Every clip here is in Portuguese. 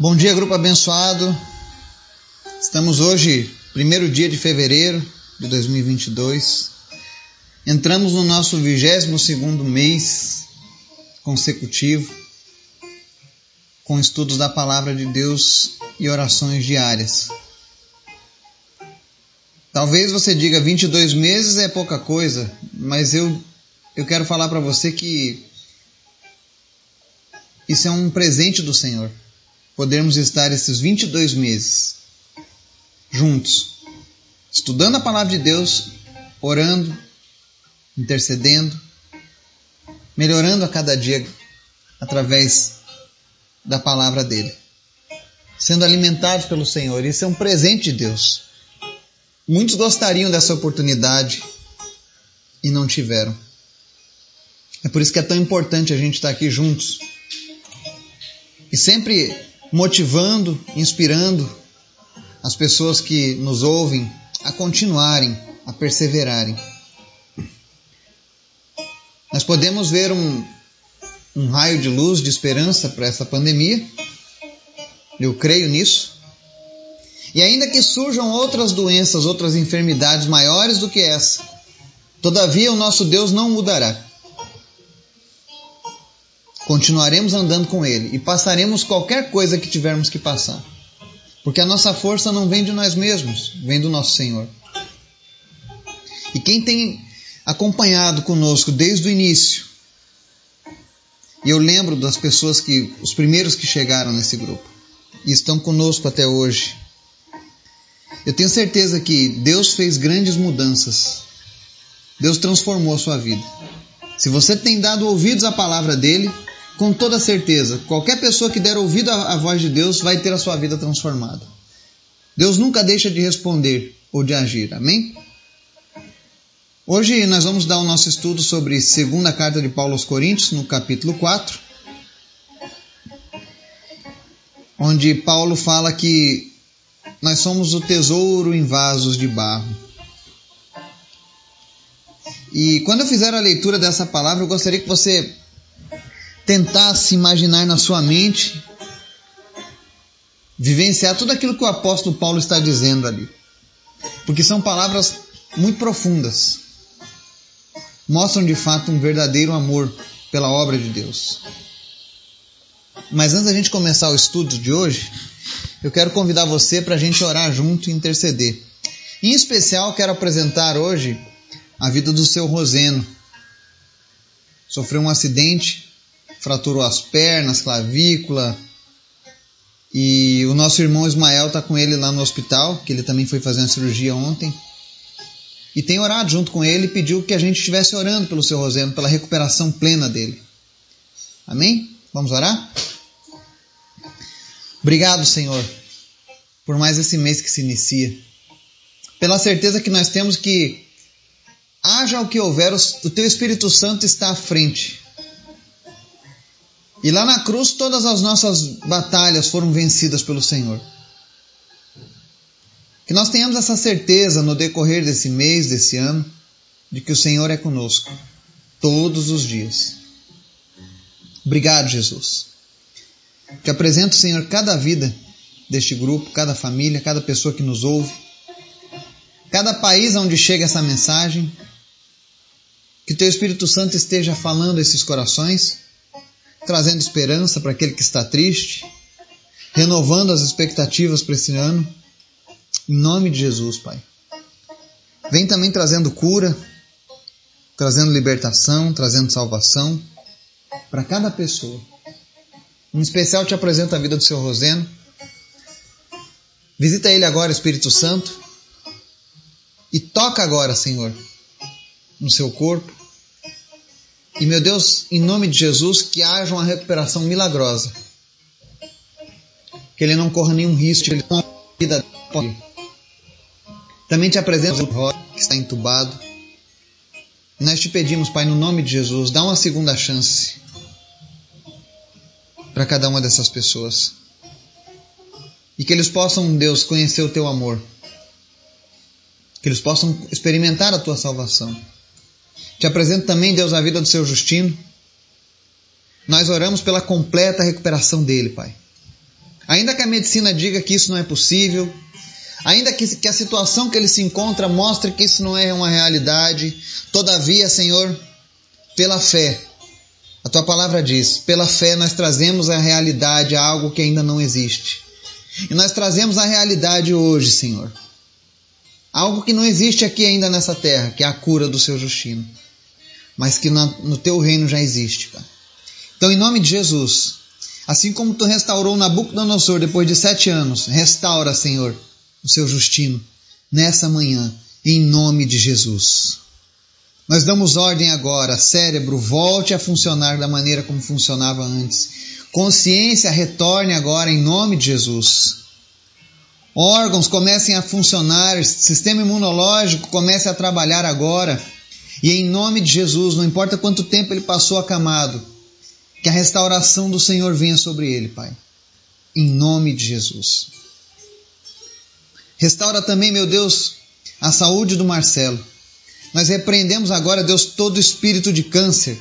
Bom dia, grupo abençoado. Estamos hoje, primeiro dia de fevereiro de 2022. Entramos no nosso 22 segundo mês consecutivo com estudos da palavra de Deus e orações diárias. Talvez você diga 22 meses é pouca coisa, mas eu eu quero falar para você que isso é um presente do Senhor podermos estar esses 22 meses juntos, estudando a palavra de Deus, orando, intercedendo, melhorando a cada dia através da palavra dele, sendo alimentados pelo Senhor. Isso é um presente de Deus. Muitos gostariam dessa oportunidade e não tiveram. É por isso que é tão importante a gente estar aqui juntos. E sempre motivando, inspirando as pessoas que nos ouvem a continuarem, a perseverarem. Nós podemos ver um, um raio de luz, de esperança para essa pandemia. Eu creio nisso. E ainda que surjam outras doenças, outras enfermidades maiores do que essa, todavia o nosso Deus não mudará continuaremos andando com Ele e passaremos qualquer coisa que tivermos que passar. Porque a nossa força não vem de nós mesmos, vem do nosso Senhor. E quem tem acompanhado conosco desde o início, e eu lembro das pessoas que, os primeiros que chegaram nesse grupo, e estão conosco até hoje, eu tenho certeza que Deus fez grandes mudanças. Deus transformou a sua vida. Se você tem dado ouvidos à palavra dele, com toda certeza, qualquer pessoa que der ouvido à voz de Deus vai ter a sua vida transformada. Deus nunca deixa de responder ou de agir. Amém? Hoje nós vamos dar o nosso estudo sobre segunda carta de Paulo aos Coríntios, no capítulo 4, onde Paulo fala que nós somos o tesouro em vasos de barro. E quando eu fizer a leitura dessa palavra, eu gostaria que você tentasse imaginar na sua mente, vivenciar tudo aquilo que o apóstolo Paulo está dizendo ali. Porque são palavras muito profundas. Mostram de fato um verdadeiro amor pela obra de Deus. Mas antes da gente começar o estudo de hoje, eu quero convidar você para a gente orar junto e interceder. Em especial, quero apresentar hoje a vida do seu Roseno. Sofreu um acidente fraturou as pernas, clavícula. E o nosso irmão Ismael está com ele lá no hospital, que ele também foi fazer uma cirurgia ontem. E tem orado junto com ele e pediu que a gente estivesse orando pelo seu Roseno, pela recuperação plena dele. Amém? Vamos orar? Obrigado, Senhor, por mais esse mês que se inicia. Pela certeza que nós temos que, haja o que houver, o teu Espírito Santo está à frente e lá na cruz todas as nossas batalhas foram vencidas pelo Senhor. Que nós tenhamos essa certeza no decorrer desse mês, desse ano, de que o Senhor é conosco todos os dias. Obrigado, Jesus. Que apresento, Senhor, cada vida deste grupo, cada família, cada pessoa que nos ouve, cada país onde chega essa mensagem. Que Teu Espírito Santo esteja falando esses corações trazendo esperança para aquele que está triste, renovando as expectativas para esse ano. Em nome de Jesus, Pai. Vem também trazendo cura, trazendo libertação, trazendo salvação para cada pessoa. Em especial te apresento a vida do seu Roseno. Visita ele agora, Espírito Santo, e toca agora, Senhor, no seu corpo, e meu Deus, em nome de Jesus, que haja uma recuperação milagrosa. Que ele não corra nenhum risco de vida. Também te apresento o Roy, que está entubado. Nós te pedimos, Pai, no nome de Jesus, dá uma segunda chance para cada uma dessas pessoas. E que eles possam, Deus, conhecer o teu amor. Que eles possam experimentar a tua salvação. Te apresento também, Deus, a vida do seu Justino. Nós oramos pela completa recuperação dele, Pai. Ainda que a medicina diga que isso não é possível, ainda que, que a situação que ele se encontra mostre que isso não é uma realidade, todavia, Senhor, pela fé, a tua palavra diz: pela fé nós trazemos a realidade a algo que ainda não existe. E nós trazemos a realidade hoje, Senhor. Algo que não existe aqui ainda nessa terra, que é a cura do seu Justino. Mas que no teu reino já existe, Pai. Então, em nome de Jesus, assim como tu restaurou Nabucodonosor depois de sete anos, restaura, Senhor, o seu Justino nessa manhã, em nome de Jesus. Nós damos ordem agora, cérebro, volte a funcionar da maneira como funcionava antes. Consciência, retorne agora em nome de Jesus. Órgãos comecem a funcionar, sistema imunológico comece a trabalhar agora. E em nome de Jesus, não importa quanto tempo ele passou acamado, que a restauração do Senhor venha sobre ele, Pai. Em nome de Jesus. Restaura também, meu Deus, a saúde do Marcelo. Nós repreendemos agora, Deus, todo espírito de câncer,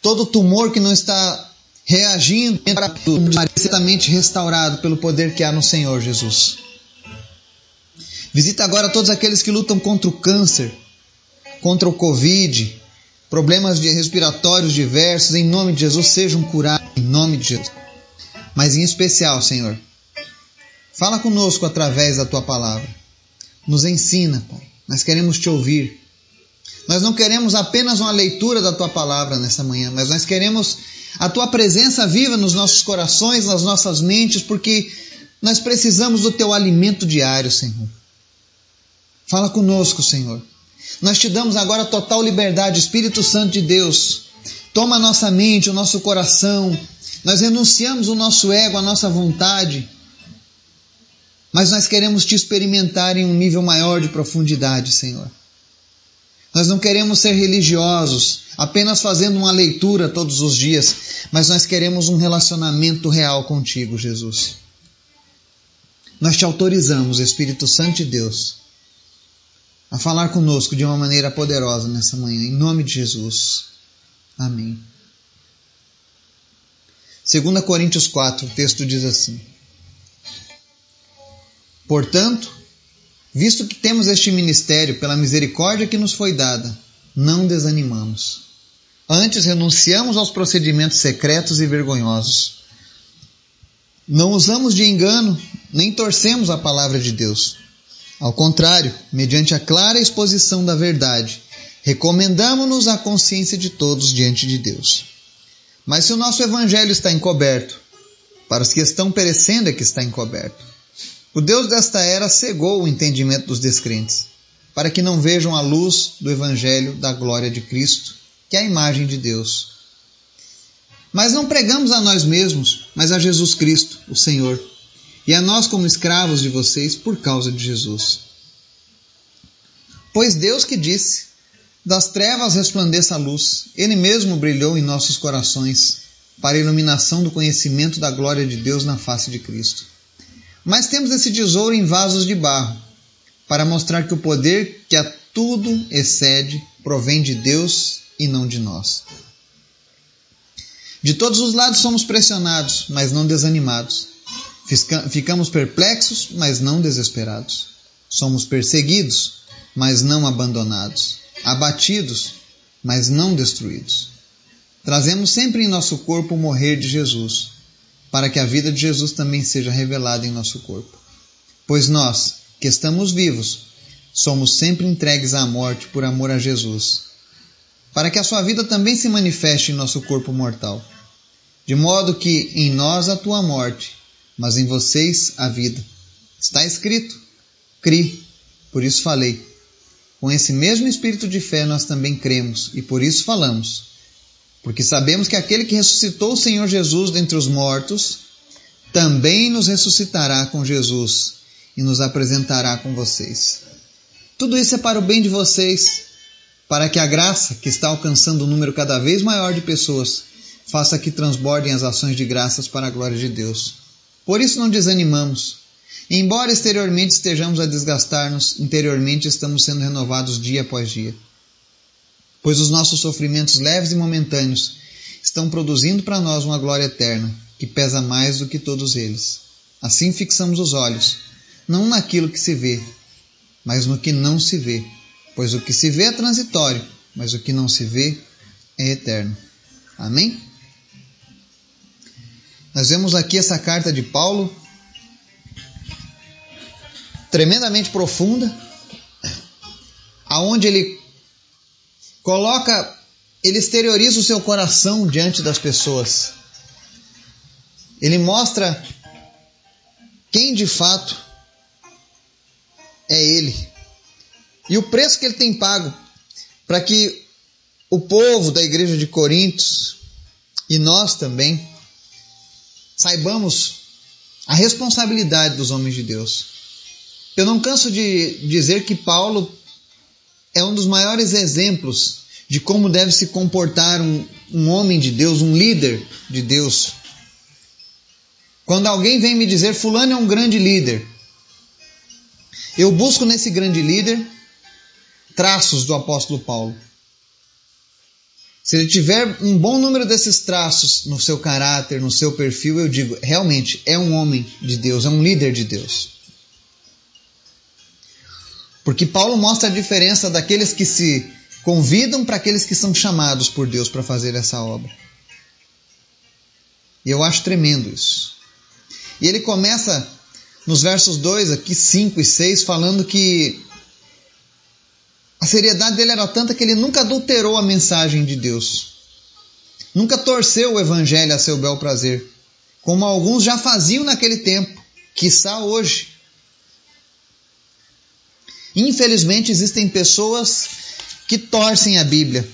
todo tumor que não está reagindo para tudo, certamente restaurado pelo poder que há no Senhor Jesus. Visita agora todos aqueles que lutam contra o câncer, contra o Covid, problemas respiratórios diversos, em nome de Jesus, sejam curados, em nome de Jesus. Mas em especial, Senhor, fala conosco através da tua palavra. Nos ensina, Pai nós queremos te ouvir. Nós não queremos apenas uma leitura da tua palavra nessa manhã, mas nós queremos a tua presença viva nos nossos corações, nas nossas mentes, porque nós precisamos do teu alimento diário, Senhor. Fala conosco, Senhor. Nós te damos agora total liberdade, Espírito Santo de Deus. Toma a nossa mente, o nosso coração. Nós renunciamos o nosso ego, a nossa vontade mas nós queremos te experimentar em um nível maior de profundidade, Senhor. Nós não queremos ser religiosos, apenas fazendo uma leitura todos os dias, mas nós queremos um relacionamento real contigo, Jesus. Nós te autorizamos, Espírito Santo de Deus, a falar conosco de uma maneira poderosa nessa manhã, em nome de Jesus. Amém. 2 Coríntios 4, o texto diz assim. Portanto, visto que temos este ministério pela misericórdia que nos foi dada, não desanimamos. Antes renunciamos aos procedimentos secretos e vergonhosos. Não usamos de engano, nem torcemos a palavra de Deus. Ao contrário, mediante a clara exposição da verdade, recomendamos-nos à consciência de todos diante de Deus. Mas se o nosso evangelho está encoberto, para os que estão perecendo é que está encoberto o Deus desta era cegou o entendimento dos descrentes, para que não vejam a luz do Evangelho da glória de Cristo, que é a imagem de Deus. Mas não pregamos a nós mesmos, mas a Jesus Cristo, o Senhor, e a nós como escravos de vocês por causa de Jesus. Pois Deus que disse: Das trevas resplandeça a luz, Ele mesmo brilhou em nossos corações, para a iluminação do conhecimento da glória de Deus na face de Cristo. Mas temos esse tesouro em vasos de barro, para mostrar que o poder que a tudo excede provém de Deus e não de nós. De todos os lados somos pressionados, mas não desanimados. Ficamos perplexos, mas não desesperados. Somos perseguidos, mas não abandonados. Abatidos, mas não destruídos. Trazemos sempre em nosso corpo o morrer de Jesus para que a vida de Jesus também seja revelada em nosso corpo. Pois nós, que estamos vivos, somos sempre entregues à morte por amor a Jesus, para que a sua vida também se manifeste em nosso corpo mortal, de modo que em nós a tua morte, mas em vocês a vida. Está escrito: Cri, por isso falei. Com esse mesmo espírito de fé nós também cremos e por isso falamos porque sabemos que aquele que ressuscitou o Senhor Jesus dentre os mortos também nos ressuscitará com Jesus e nos apresentará com vocês. Tudo isso é para o bem de vocês, para que a graça, que está alcançando um número cada vez maior de pessoas, faça que transbordem as ações de graças para a glória de Deus. Por isso não desanimamos. Embora exteriormente estejamos a desgastar-nos, interiormente estamos sendo renovados dia após dia pois os nossos sofrimentos leves e momentâneos estão produzindo para nós uma glória eterna. que pesa mais do que todos eles. Assim fixamos os olhos, não naquilo que se vê, mas no que não se vê. Pois o que se vê é transitório, mas o que não se vê é eterno. Amém? Nós vemos aqui essa carta de Paulo, tremendamente profunda, aonde ele coloca, ele exterioriza o seu coração diante das pessoas. Ele mostra quem de fato é ele. E o preço que ele tem pago para que o povo da igreja de Corintos e nós também saibamos a responsabilidade dos homens de Deus. Eu não canso de dizer que Paulo é um dos maiores exemplos de como deve se comportar um, um homem de Deus, um líder de Deus. Quando alguém vem me dizer, Fulano é um grande líder, eu busco nesse grande líder traços do apóstolo Paulo. Se ele tiver um bom número desses traços no seu caráter, no seu perfil, eu digo, realmente é um homem de Deus, é um líder de Deus. Porque Paulo mostra a diferença daqueles que se convidam para aqueles que são chamados por Deus para fazer essa obra. E eu acho tremendo isso. E ele começa nos versos 2, aqui 5 e 6, falando que a seriedade dele era tanta que ele nunca adulterou a mensagem de Deus. Nunca torceu o evangelho a seu bel prazer, como alguns já faziam naquele tempo, quiçá hoje. Infelizmente existem pessoas que torcem a Bíblia,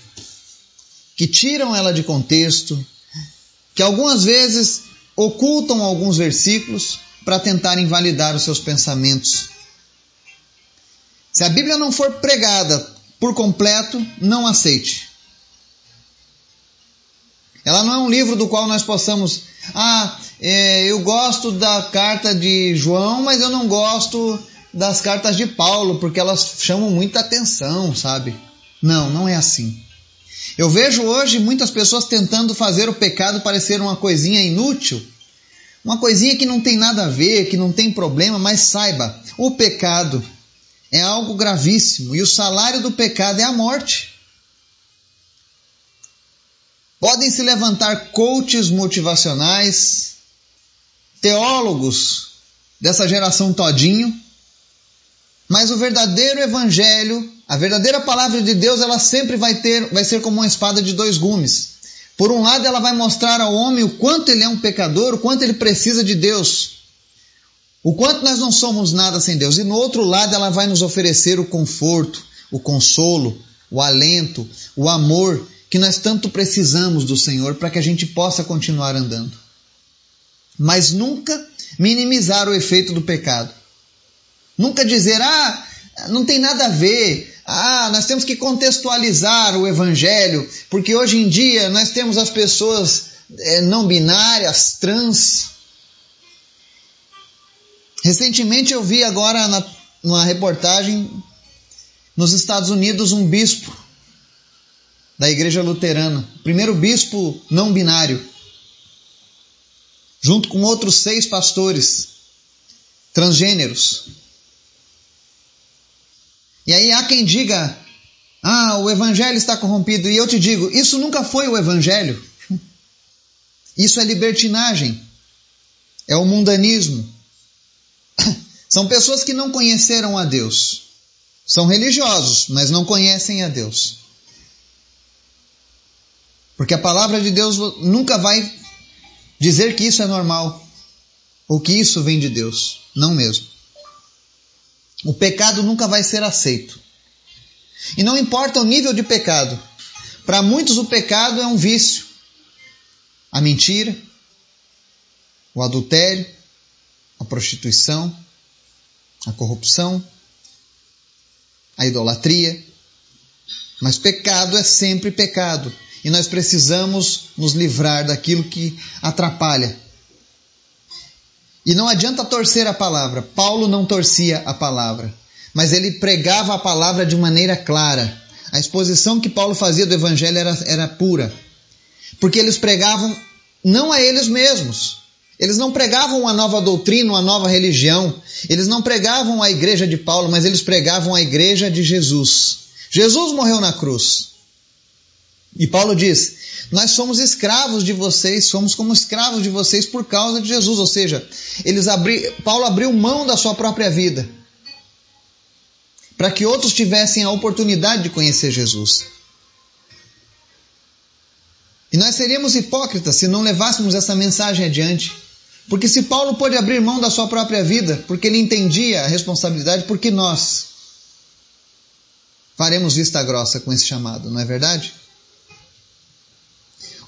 que tiram ela de contexto, que algumas vezes ocultam alguns versículos para tentar invalidar os seus pensamentos. Se a Bíblia não for pregada por completo, não aceite. Ela não é um livro do qual nós possamos, ah, é, eu gosto da carta de João, mas eu não gosto das cartas de Paulo, porque elas chamam muita atenção, sabe? Não, não é assim. Eu vejo hoje muitas pessoas tentando fazer o pecado parecer uma coisinha inútil, uma coisinha que não tem nada a ver, que não tem problema, mas saiba, o pecado é algo gravíssimo e o salário do pecado é a morte. Podem se levantar coaches motivacionais, teólogos dessa geração todinho, mas o verdadeiro evangelho, a verdadeira palavra de Deus, ela sempre vai ter, vai ser como uma espada de dois gumes. Por um lado, ela vai mostrar ao homem o quanto ele é um pecador, o quanto ele precisa de Deus. O quanto nós não somos nada sem Deus. E no outro lado, ela vai nos oferecer o conforto, o consolo, o alento, o amor que nós tanto precisamos do Senhor para que a gente possa continuar andando. Mas nunca minimizar o efeito do pecado. Nunca dizer, ah, não tem nada a ver, ah, nós temos que contextualizar o Evangelho, porque hoje em dia nós temos as pessoas é, não binárias, trans, Recentemente eu vi agora na, numa reportagem nos Estados Unidos um bispo da igreja luterana, primeiro bispo não binário, junto com outros seis pastores transgêneros. E aí há quem diga: ah, o evangelho está corrompido. E eu te digo: isso nunca foi o evangelho. Isso é libertinagem, é o mundanismo. São pessoas que não conheceram a Deus. São religiosos, mas não conhecem a Deus. Porque a palavra de Deus nunca vai dizer que isso é normal ou que isso vem de Deus. Não mesmo. O pecado nunca vai ser aceito. E não importa o nível de pecado. Para muitos, o pecado é um vício. A mentira, o adultério, a prostituição, a corrupção, a idolatria. Mas pecado é sempre pecado. E nós precisamos nos livrar daquilo que atrapalha. E não adianta torcer a palavra. Paulo não torcia a palavra, mas ele pregava a palavra de maneira clara. A exposição que Paulo fazia do evangelho era, era pura. Porque eles pregavam não a eles mesmos. Eles não pregavam uma nova doutrina, uma nova religião. Eles não pregavam a igreja de Paulo, mas eles pregavam a igreja de Jesus. Jesus morreu na cruz. E Paulo diz: Nós somos escravos de vocês, somos como escravos de vocês por causa de Jesus. Ou seja, eles abri... Paulo abriu mão da sua própria vida para que outros tivessem a oportunidade de conhecer Jesus. E nós seríamos hipócritas se não levássemos essa mensagem adiante. Porque se Paulo pôde abrir mão da sua própria vida, porque ele entendia a responsabilidade, porque nós faremos vista grossa com esse chamado, não é verdade?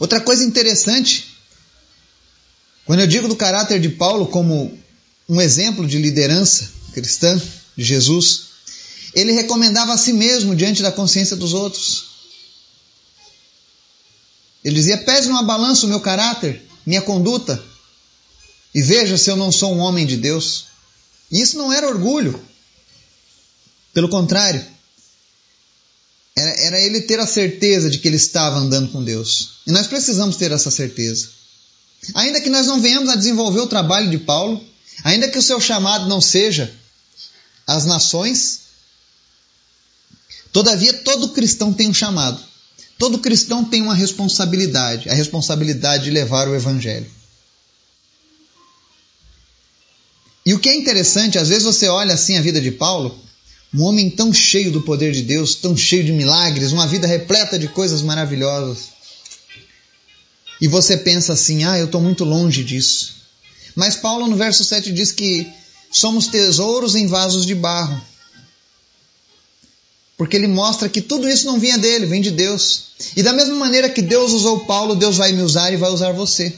Outra coisa interessante, quando eu digo do caráter de Paulo como um exemplo de liderança cristã de Jesus, ele recomendava a si mesmo diante da consciência dos outros. Ele dizia: pese numa balança o meu caráter, minha conduta, e veja se eu não sou um homem de Deus. E isso não era orgulho. Pelo contrário, era, era ele ter a certeza de que ele estava andando com Deus. E nós precisamos ter essa certeza. Ainda que nós não venhamos a desenvolver o trabalho de Paulo, ainda que o seu chamado não seja as nações, todavia todo cristão tem um chamado. Todo cristão tem uma responsabilidade, a responsabilidade de levar o evangelho. E o que é interessante, às vezes você olha assim a vida de Paulo, um homem tão cheio do poder de Deus, tão cheio de milagres, uma vida repleta de coisas maravilhosas. E você pensa assim: ah, eu estou muito longe disso. Mas Paulo, no verso 7, diz que somos tesouros em vasos de barro. Porque ele mostra que tudo isso não vinha dele, vem de Deus. E da mesma maneira que Deus usou Paulo, Deus vai me usar e vai usar você.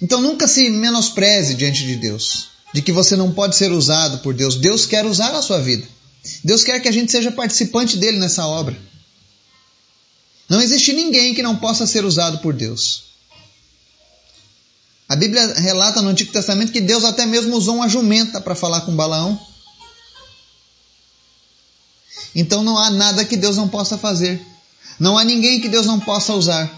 Então nunca se menospreze diante de Deus de que você não pode ser usado por Deus. Deus quer usar a sua vida. Deus quer que a gente seja participante dele nessa obra. Não existe ninguém que não possa ser usado por Deus. A Bíblia relata no Antigo Testamento que Deus até mesmo usou uma jumenta para falar com Balaão. Então não há nada que Deus não possa fazer. Não há ninguém que Deus não possa usar.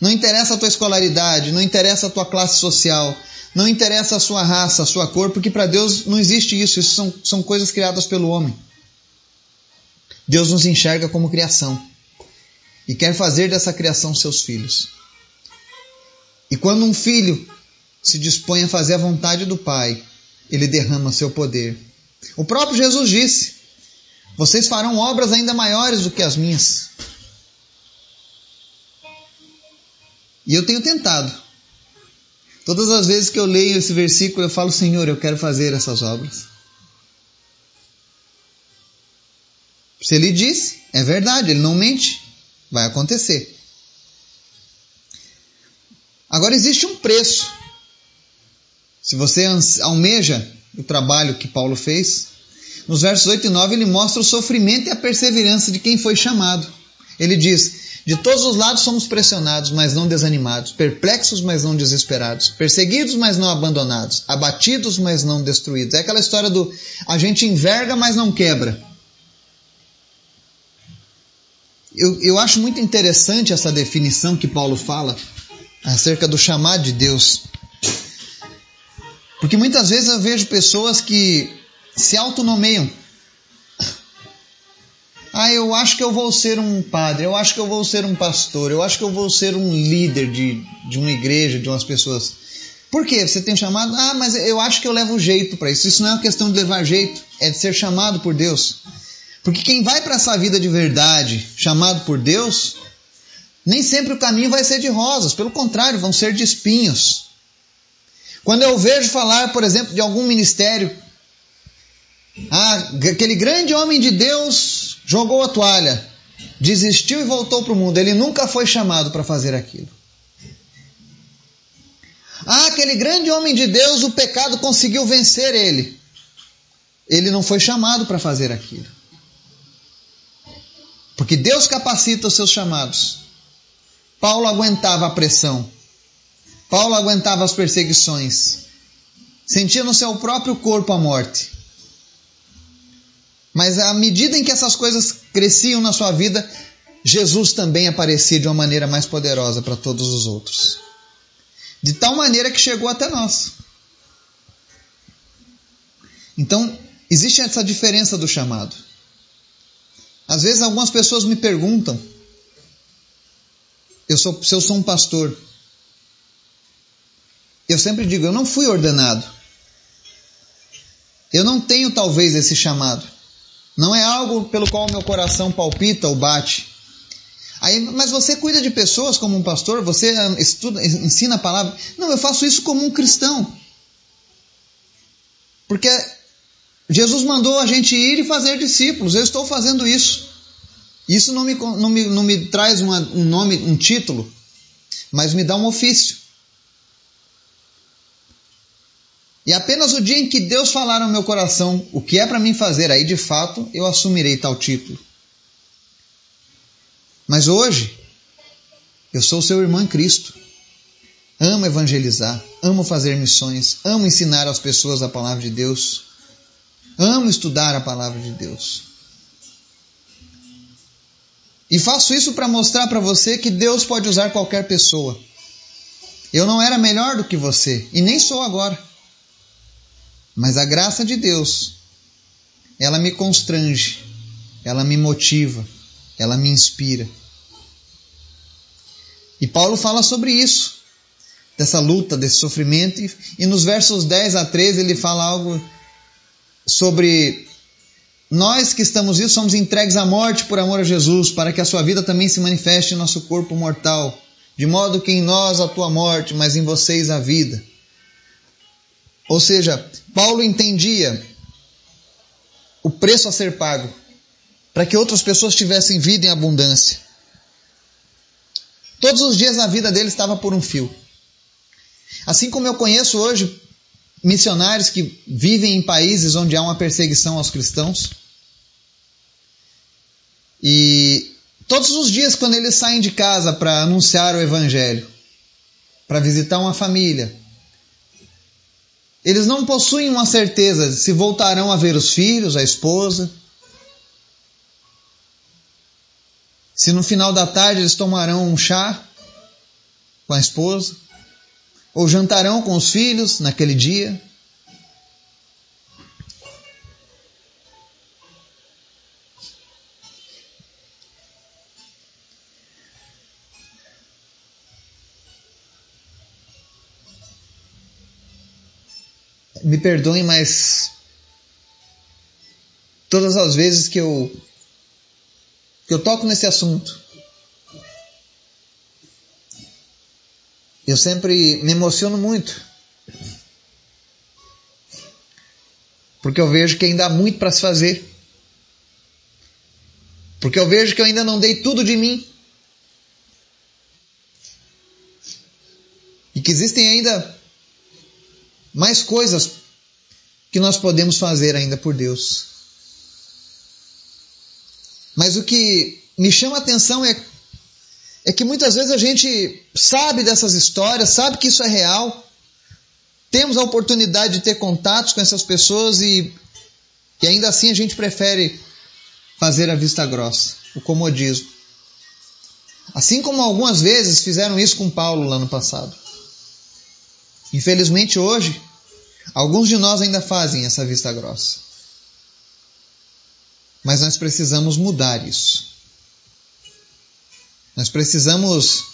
Não interessa a tua escolaridade, não interessa a tua classe social, não interessa a sua raça, a sua cor, porque para Deus não existe isso. Isso são, são coisas criadas pelo homem. Deus nos enxerga como criação e quer fazer dessa criação seus filhos. E quando um filho se dispõe a fazer a vontade do Pai, ele derrama seu poder. O próprio Jesus disse: Vocês farão obras ainda maiores do que as minhas. E eu tenho tentado Todas as vezes que eu leio esse versículo, eu falo, Senhor, eu quero fazer essas obras. Se ele disse, é verdade, ele não mente, vai acontecer. Agora existe um preço. Se você almeja o trabalho que Paulo fez, nos versos 8 e 9 ele mostra o sofrimento e a perseverança de quem foi chamado. Ele diz: de todos os lados somos pressionados, mas não desanimados, perplexos, mas não desesperados, perseguidos, mas não abandonados, abatidos, mas não destruídos. É aquela história do a gente enverga, mas não quebra. Eu, eu acho muito interessante essa definição que Paulo fala acerca do chamado de Deus. Porque muitas vezes eu vejo pessoas que se autonomeiam ah, eu acho que eu vou ser um padre, eu acho que eu vou ser um pastor, eu acho que eu vou ser um líder de, de uma igreja, de umas pessoas. Por quê? Você tem chamado? Ah, mas eu acho que eu levo jeito para isso. Isso não é uma questão de levar jeito, é de ser chamado por Deus. Porque quem vai para essa vida de verdade, chamado por Deus, nem sempre o caminho vai ser de rosas, pelo contrário, vão ser de espinhos. Quando eu vejo falar, por exemplo, de algum ministério, ah, aquele grande homem de Deus jogou a toalha, desistiu e voltou para o mundo. Ele nunca foi chamado para fazer aquilo. Ah, aquele grande homem de Deus, o pecado conseguiu vencer ele. Ele não foi chamado para fazer aquilo. Porque Deus capacita os seus chamados. Paulo aguentava a pressão. Paulo aguentava as perseguições. Sentia no seu próprio corpo a morte. Mas à medida em que essas coisas cresciam na sua vida, Jesus também aparecia de uma maneira mais poderosa para todos os outros. De tal maneira que chegou até nós. Então, existe essa diferença do chamado. Às vezes algumas pessoas me perguntam eu sou, se eu sou um pastor. Eu sempre digo, eu não fui ordenado. Eu não tenho talvez esse chamado. Não é algo pelo qual meu coração palpita ou bate. Aí, mas você cuida de pessoas como um pastor? Você estuda, ensina a palavra? Não, eu faço isso como um cristão. Porque Jesus mandou a gente ir e fazer discípulos. Eu estou fazendo isso. Isso não me, não me, não me traz uma, um nome, um título, mas me dá um ofício. E apenas o dia em que Deus falar no meu coração o que é para mim fazer, aí de fato eu assumirei tal título. Mas hoje, eu sou seu irmão em Cristo. Amo evangelizar, amo fazer missões, amo ensinar às pessoas a palavra de Deus, amo estudar a palavra de Deus. E faço isso para mostrar para você que Deus pode usar qualquer pessoa. Eu não era melhor do que você e nem sou agora. Mas a graça de Deus, ela me constrange, ela me motiva, ela me inspira. E Paulo fala sobre isso, dessa luta, desse sofrimento, e nos versos 10 a 13 ele fala algo sobre nós que estamos vivos somos entregues à morte por amor a Jesus, para que a sua vida também se manifeste em nosso corpo mortal, de modo que em nós a tua morte, mas em vocês a vida. Ou seja, Paulo entendia o preço a ser pago para que outras pessoas tivessem vida em abundância. Todos os dias a vida dele estava por um fio. Assim como eu conheço hoje missionários que vivem em países onde há uma perseguição aos cristãos. E todos os dias, quando eles saem de casa para anunciar o Evangelho, para visitar uma família, eles não possuem uma certeza se voltarão a ver os filhos, a esposa, se no final da tarde eles tomarão um chá com a esposa ou jantarão com os filhos naquele dia. Perdoem, mas todas as vezes que eu que eu toco nesse assunto, eu sempre me emociono muito. Porque eu vejo que ainda há muito para se fazer. Porque eu vejo que eu ainda não dei tudo de mim. E que existem ainda mais coisas que nós podemos fazer ainda por Deus. Mas o que me chama a atenção é é que muitas vezes a gente sabe dessas histórias, sabe que isso é real, temos a oportunidade de ter contatos com essas pessoas e, e ainda assim a gente prefere fazer a vista grossa, o comodismo. Assim como algumas vezes fizeram isso com Paulo lá no passado. Infelizmente hoje, alguns de nós ainda fazem essa vista grossa. Mas nós precisamos mudar isso. Nós precisamos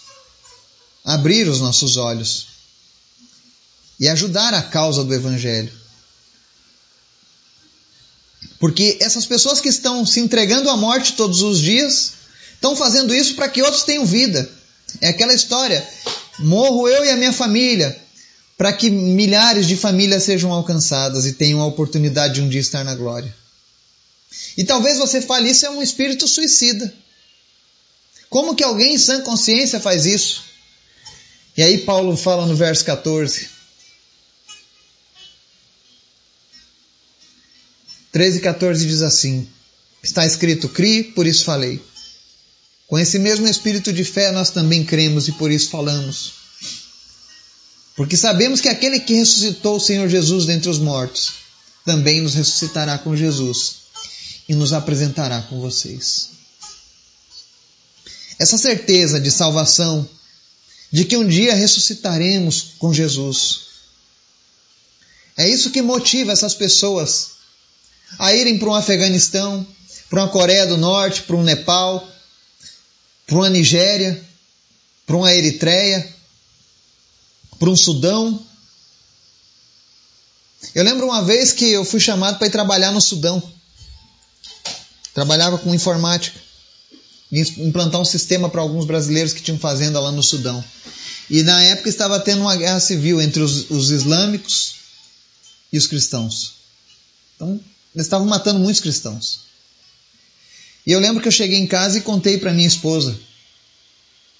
abrir os nossos olhos e ajudar a causa do Evangelho. Porque essas pessoas que estão se entregando à morte todos os dias estão fazendo isso para que outros tenham vida. É aquela história: morro eu e a minha família, para que milhares de famílias sejam alcançadas e tenham a oportunidade de um dia estar na glória. E talvez você fale isso é um espírito suicida. Como que alguém em sã consciência faz isso? E aí Paulo fala no verso 14. 13 e 14 diz assim: Está escrito: Crie, por isso falei. Com esse mesmo espírito de fé nós também cremos e por isso falamos. Porque sabemos que aquele que ressuscitou o Senhor Jesus dentre os mortos também nos ressuscitará com Jesus e nos apresentará com vocês. essa certeza de salvação, de que um dia ressuscitaremos com Jesus. É isso que motiva essas pessoas a irem para um Afeganistão, para uma Coreia do Norte, para um Nepal, para uma Nigéria, para uma Eritreia, para um Sudão. Eu lembro uma vez que eu fui chamado para ir trabalhar no Sudão. Trabalhava com informática. Implantar um sistema para alguns brasileiros que tinham fazenda lá no Sudão. E na época estava tendo uma guerra civil entre os, os islâmicos e os cristãos. Então, eles estavam matando muitos cristãos. E eu lembro que eu cheguei em casa e contei para minha esposa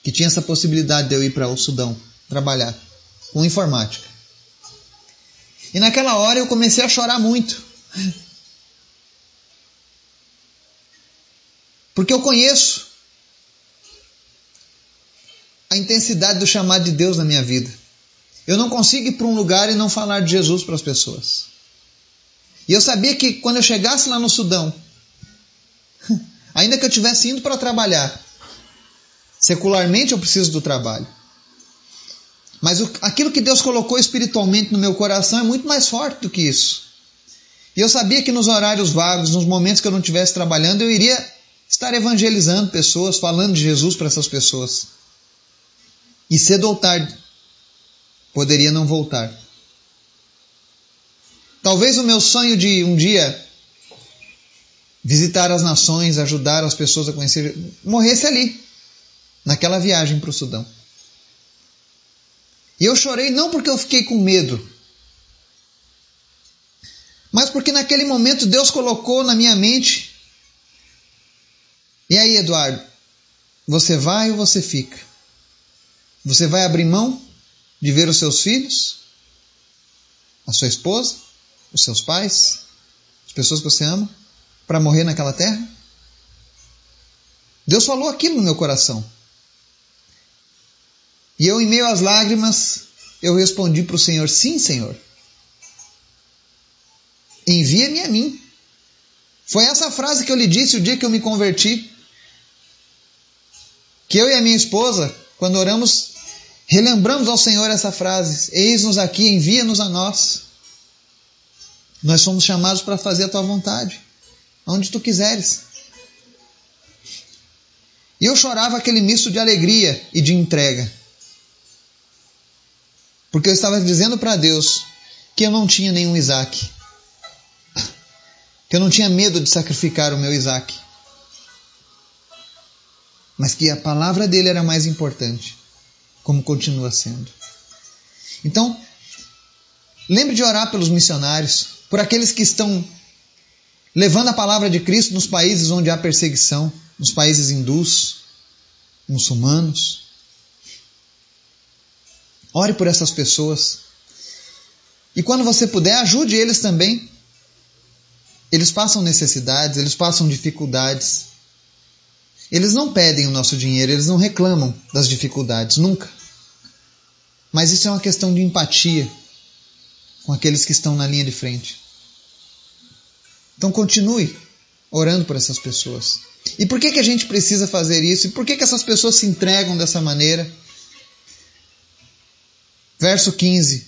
que tinha essa possibilidade de eu ir para o Sudão trabalhar com informática. E naquela hora eu comecei a chorar muito. Porque eu conheço a intensidade do chamado de Deus na minha vida. Eu não consigo ir para um lugar e não falar de Jesus para as pessoas. E eu sabia que quando eu chegasse lá no Sudão, Ainda que eu estivesse indo para trabalhar, secularmente eu preciso do trabalho. Mas o, aquilo que Deus colocou espiritualmente no meu coração é muito mais forte do que isso. E eu sabia que nos horários vagos, nos momentos que eu não estivesse trabalhando, eu iria estar evangelizando pessoas, falando de Jesus para essas pessoas. E cedo ou tarde, poderia não voltar. Talvez o meu sonho de um dia visitar as nações, ajudar as pessoas a conhecer, morresse ali, naquela viagem para o Sudão. E eu chorei não porque eu fiquei com medo, mas porque naquele momento Deus colocou na minha mente. E aí, Eduardo, você vai ou você fica? Você vai abrir mão de ver os seus filhos, a sua esposa, os seus pais, as pessoas que você ama? para morrer naquela terra? Deus falou aquilo no meu coração. E eu, em meio às lágrimas, eu respondi para o Senhor: Sim, Senhor. Envia-me a mim. Foi essa frase que eu lhe disse o dia que eu me converti. Que eu e a minha esposa, quando oramos, relembramos ao Senhor essa frase: Eis-nos aqui, envia-nos a nós. Nós somos chamados para fazer a tua vontade onde tu quiseres. E eu chorava aquele misto de alegria e de entrega. Porque eu estava dizendo para Deus que eu não tinha nenhum Isaac. Que eu não tinha medo de sacrificar o meu Isaac. Mas que a palavra dele era mais importante, como continua sendo. Então, lembre de orar pelos missionários, por aqueles que estão levando a palavra de Cristo nos países onde há perseguição, nos países hindus, muçulmanos. Ore por essas pessoas. E quando você puder, ajude eles também. Eles passam necessidades, eles passam dificuldades. Eles não pedem o nosso dinheiro, eles não reclamam das dificuldades, nunca. Mas isso é uma questão de empatia com aqueles que estão na linha de frente. Então continue orando por essas pessoas. E por que, que a gente precisa fazer isso? E por que, que essas pessoas se entregam dessa maneira? Verso 15.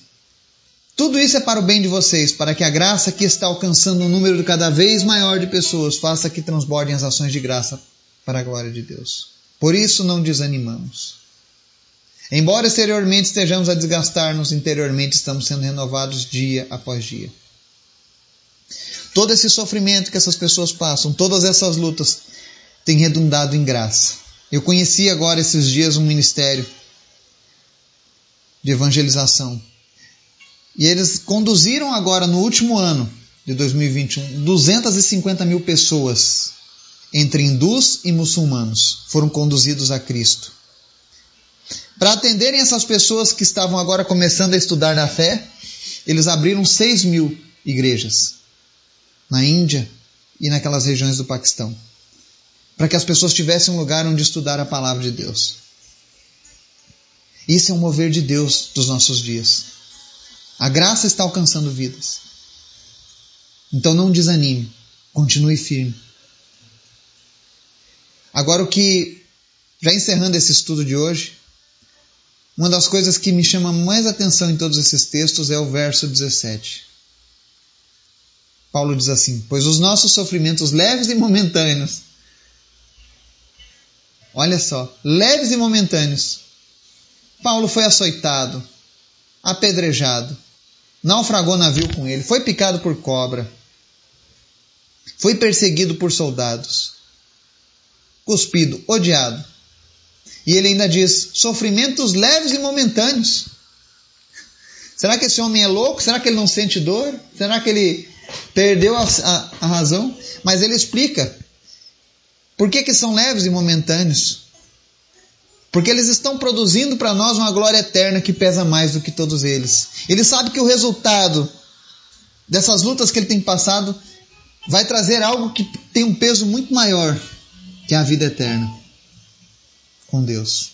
Tudo isso é para o bem de vocês, para que a graça que está alcançando um número cada vez maior de pessoas faça que transbordem as ações de graça para a glória de Deus. Por isso não desanimamos. Embora exteriormente estejamos a desgastar-nos, interiormente estamos sendo renovados dia após dia. Todo esse sofrimento que essas pessoas passam, todas essas lutas, tem redundado em graça. Eu conheci agora esses dias um ministério de evangelização. E eles conduziram agora no último ano de 2021 250 mil pessoas entre hindus e muçulmanos foram conduzidos a Cristo. Para atenderem essas pessoas que estavam agora começando a estudar na fé, eles abriram 6 mil igrejas na Índia e naquelas regiões do Paquistão, para que as pessoas tivessem um lugar onde estudar a palavra de Deus. Isso é um mover de Deus dos nossos dias. A graça está alcançando vidas. Então não desanime, continue firme. Agora o que Já encerrando esse estudo de hoje, uma das coisas que me chama mais atenção em todos esses textos é o verso 17. Paulo diz assim: Pois os nossos sofrimentos leves e momentâneos, olha só, leves e momentâneos. Paulo foi açoitado, apedrejado, naufragou navio com ele, foi picado por cobra, foi perseguido por soldados, cuspido, odiado. E ele ainda diz: sofrimentos leves e momentâneos. Será que esse homem é louco? Será que ele não sente dor? Será que ele perdeu a, a, a razão? Mas ele explica por que, que são leves e momentâneos. Porque eles estão produzindo para nós uma glória eterna que pesa mais do que todos eles. Ele sabe que o resultado dessas lutas que ele tem passado vai trazer algo que tem um peso muito maior que a vida eterna com Deus.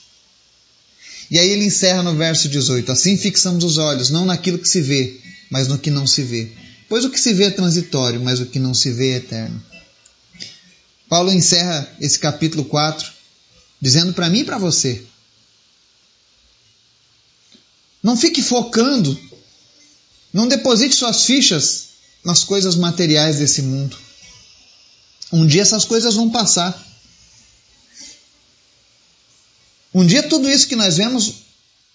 E aí ele encerra no verso 18: Assim fixamos os olhos, não naquilo que se vê, mas no que não se vê. Pois o que se vê é transitório, mas o que não se vê é eterno. Paulo encerra esse capítulo 4 dizendo para mim e para você: Não fique focando, não deposite suas fichas nas coisas materiais desse mundo. Um dia essas coisas vão passar. Um dia tudo isso que nós vemos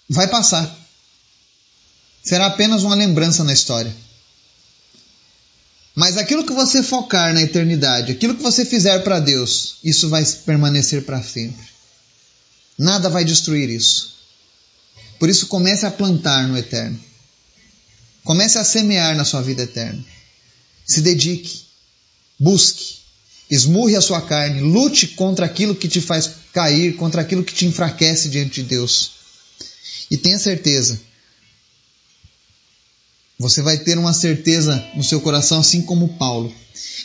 vai passar. Será apenas uma lembrança na história. Mas aquilo que você focar na eternidade, aquilo que você fizer para Deus, isso vai permanecer para sempre. Nada vai destruir isso. Por isso, comece a plantar no eterno. Comece a semear na sua vida eterna. Se dedique, busque, esmurre a sua carne, lute contra aquilo que te faz cair, contra aquilo que te enfraquece diante de Deus. E tenha certeza, você vai ter uma certeza no seu coração, assim como Paulo,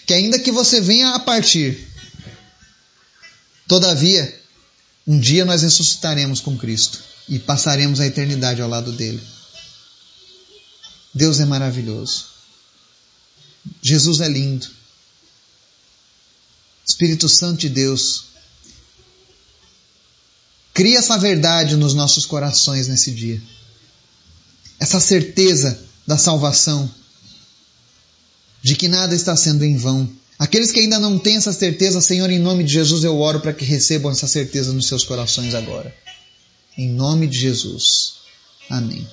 que ainda que você venha a partir, todavia, um dia nós ressuscitaremos com Cristo e passaremos a eternidade ao lado dele. Deus é maravilhoso. Jesus é lindo. Espírito Santo de Deus, cria essa verdade nos nossos corações nesse dia. Essa certeza da salvação, de que nada está sendo em vão, Aqueles que ainda não têm essa certeza, Senhor, em nome de Jesus, eu oro para que recebam essa certeza nos seus corações agora. Em nome de Jesus. Amém.